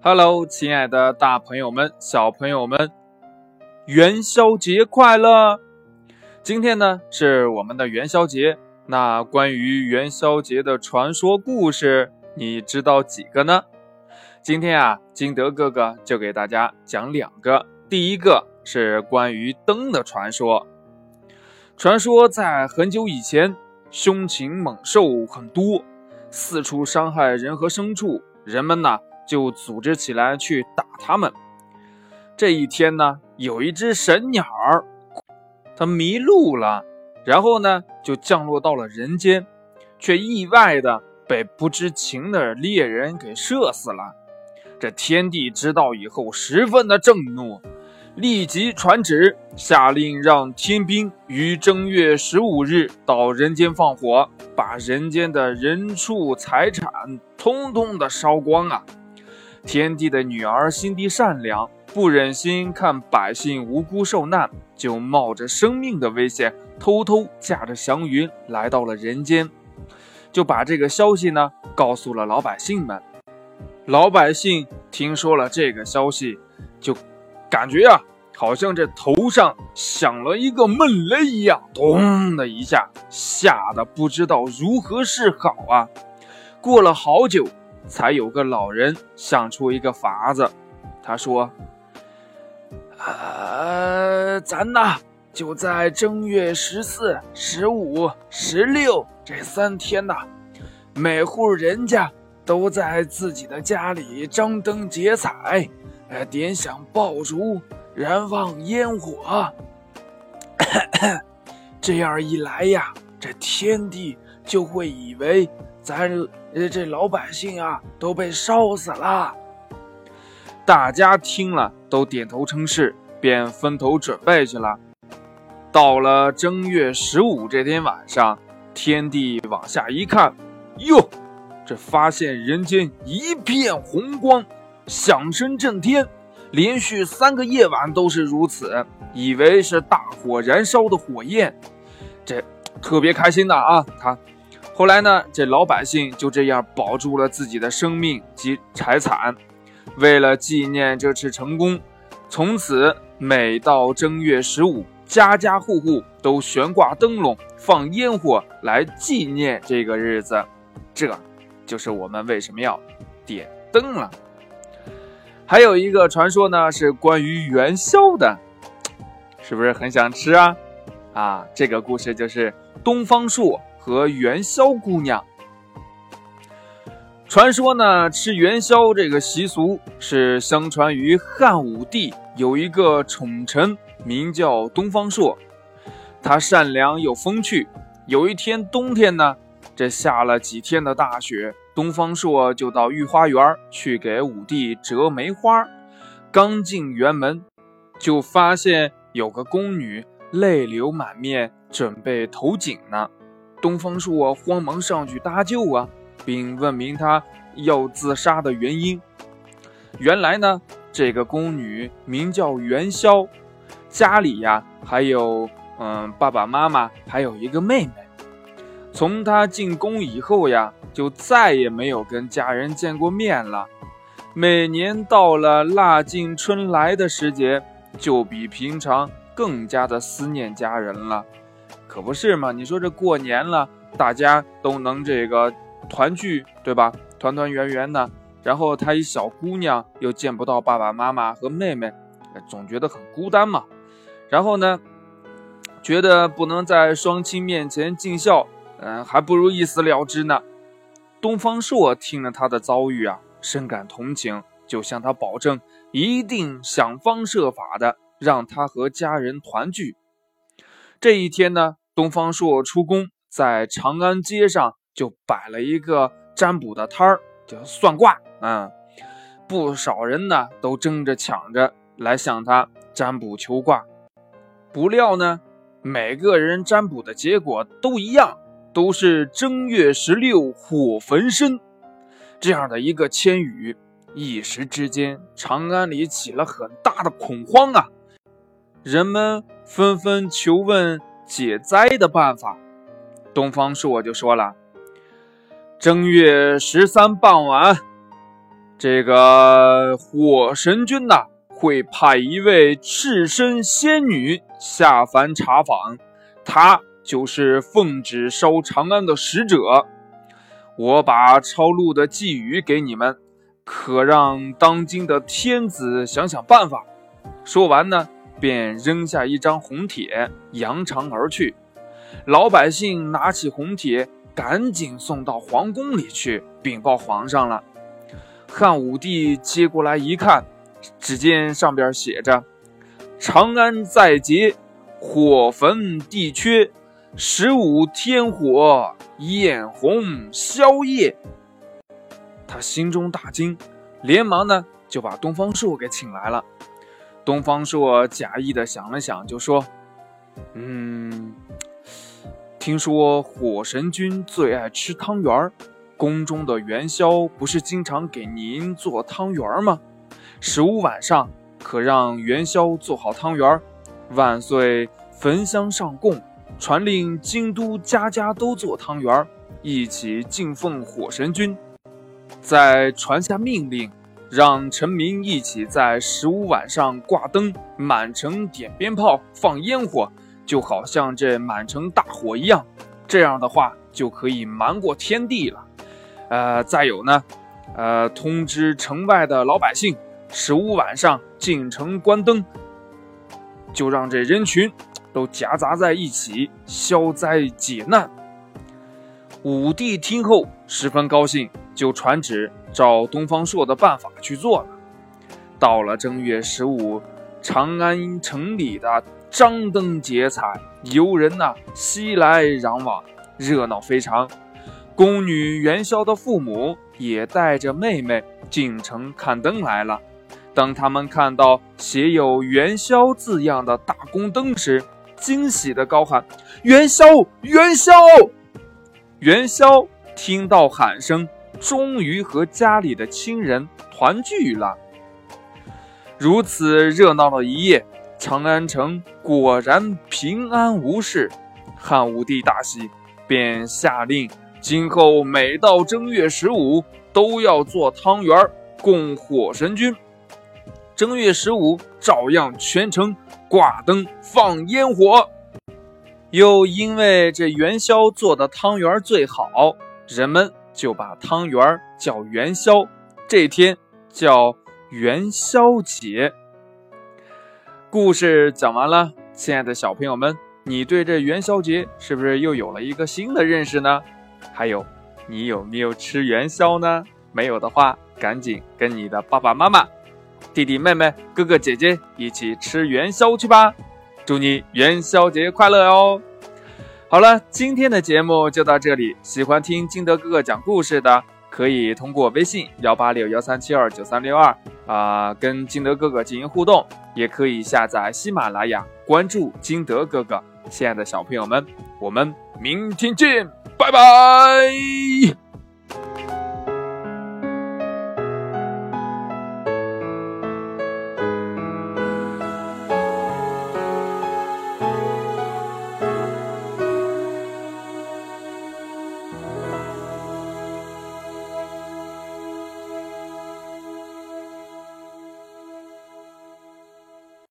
Hello，亲爱的大朋友们、小朋友们，元宵节快乐！今天呢是我们的元宵节，那关于元宵节的传说故事，你知道几个呢？今天啊，金德哥哥就给大家讲两个。第一个是关于灯的传说。传说在很久以前，凶禽猛兽很多，四处伤害人和牲畜，人们呢。就组织起来去打他们。这一天呢，有一只神鸟儿，它迷路了，然后呢，就降落到了人间，却意外的被不知情的猎人给射死了。这天帝知道以后，十分的震怒，立即传旨，下令让天兵于正月十五日到人间放火，把人间的人畜财产通通的烧光啊！天帝的女儿心地善良，不忍心看百姓无辜受难，就冒着生命的危险，偷偷驾着祥云来到了人间，就把这个消息呢告诉了老百姓们。老百姓听说了这个消息，就感觉啊，好像这头上响了一个闷雷一样，咚的一下，吓得不知道如何是好啊。过了好久。才有个老人想出一个法子，他说：“呃，咱呐就在正月十四、十五、十六这三天呐，每户人家都在自己的家里张灯结彩，呃，点响爆竹，燃放烟火。这样一来呀，这天地就会以为。”咱呃，这老百姓啊都被烧死了。大家听了都点头称是，便分头准备去了。到了正月十五这天晚上，天帝往下一看，哟，这发现人间一片红光，响声震天，连续三个夜晚都是如此，以为是大火燃烧的火焰，这特别开心的啊，他。后来呢，这老百姓就这样保住了自己的生命及财产。为了纪念这次成功，从此每到正月十五，家家户户都悬挂灯笼、放烟火来纪念这个日子。这就是我们为什么要点灯了。还有一个传说呢，是关于元宵的，是不是很想吃啊？啊，这个故事就是东方朔。和元宵姑娘，传说呢，吃元宵这个习俗是相传于汉武帝，有一个宠臣名叫东方朔，他善良又风趣。有一天冬天呢，这下了几天的大雪，东方朔就到御花园去给武帝折梅花。刚进园门，就发现有个宫女泪流满面，准备投井呢。东方朔慌忙上去搭救啊，并问明他要自杀的原因。原来呢，这个宫女名叫元宵，家里呀还有嗯爸爸妈妈，还有一个妹妹。从她进宫以后呀，就再也没有跟家人见过面了。每年到了腊尽春来的时节，就比平常更加的思念家人了。可不是嘛？你说这过年了，大家都能这个团聚，对吧？团团圆圆的。然后她一小姑娘又见不到爸爸妈妈和妹妹，总觉得很孤单嘛。然后呢，觉得不能在双亲面前尽孝，嗯，还不如一死了之呢。东方朔听了他的遭遇啊，深感同情，就向他保证，一定想方设法的让他和家人团聚。这一天呢。东方朔出宫，在长安街上就摆了一个占卜的摊儿，叫算卦。嗯，不少人呢都争着抢着来向他占卜求卦。不料呢，每个人占卜的结果都一样，都是正月十六火焚身这样的一个千语。一时之间，长安里起了很大的恐慌啊！人们纷纷求问。解灾的办法，东方朔就说了：“正月十三傍晚，这个火神君呐，会派一位赤身仙女下凡查访，她就是奉旨烧长安的使者。我把抄录的寄语给你们，可让当今的天子想想办法。说完呢，便扔下一张红帖，扬长而去。老百姓拿起红帖，赶紧送到皇宫里去禀报皇上了。汉武帝接过来一看，只见上边写着：“长安在劫，火焚地缺，十五天火。”艳红宵夜，他心中大惊，连忙呢就把东方朔给请来了。东方朔假意的想了想，就说：“嗯，听说火神君最爱吃汤圆儿宫中的元宵不是经常给您做汤圆儿吗？十五晚上可让元宵做好汤圆儿万岁焚香上供。”传令京都家家都做汤圆儿一起敬奉火神君。再传下命令，让臣民一起在十五晚上挂灯，满城点鞭炮，放烟火，就好像这满城大火一样。这样的话就可以瞒过天地了。呃，再有呢，呃，通知城外的老百姓，十五晚上进城关灯，就让这人群。都夹杂在一起消灾解难。武帝听后十分高兴，就传旨照东方朔的办法去做了。到了正月十五，长安城里的张灯结彩，游人呐熙来攘往，热闹非常。宫女元宵的父母也带着妹妹进城看灯来了。当他们看到写有“元宵”字样的大宫灯时，惊喜的高喊：“元宵，元宵，元宵！”听到喊声，终于和家里的亲人团聚了。如此热闹的一夜，长安城果然平安无事。汉武帝大喜，便下令，今后每到正月十五都要做汤圆供火神君。正月十五，照样全城。挂灯放烟火，又因为这元宵做的汤圆最好，人们就把汤圆叫元宵。这天叫元宵节。故事讲完了，亲爱的小朋友们，你对这元宵节是不是又有了一个新的认识呢？还有，你有没有吃元宵呢？没有的话，赶紧跟你的爸爸妈妈。弟弟妹妹、哥哥姐姐一起吃元宵去吧！祝你元宵节快乐哦！好了，今天的节目就到这里。喜欢听金德哥哥讲故事的，可以通过微信幺八六幺三七二九三六二啊，跟金德哥哥进行互动。也可以下载喜马拉雅，关注金德哥哥。亲爱的小朋友们，我们明天见，拜拜。